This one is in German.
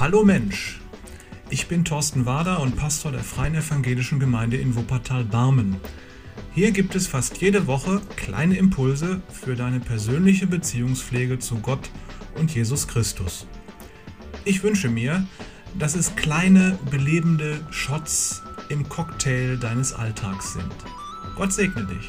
Hallo Mensch, ich bin Thorsten Wader und Pastor der Freien Evangelischen Gemeinde in Wuppertal-Barmen. Hier gibt es fast jede Woche kleine Impulse für deine persönliche Beziehungspflege zu Gott und Jesus Christus. Ich wünsche mir, dass es kleine belebende Shots im Cocktail deines Alltags sind. Gott segne dich.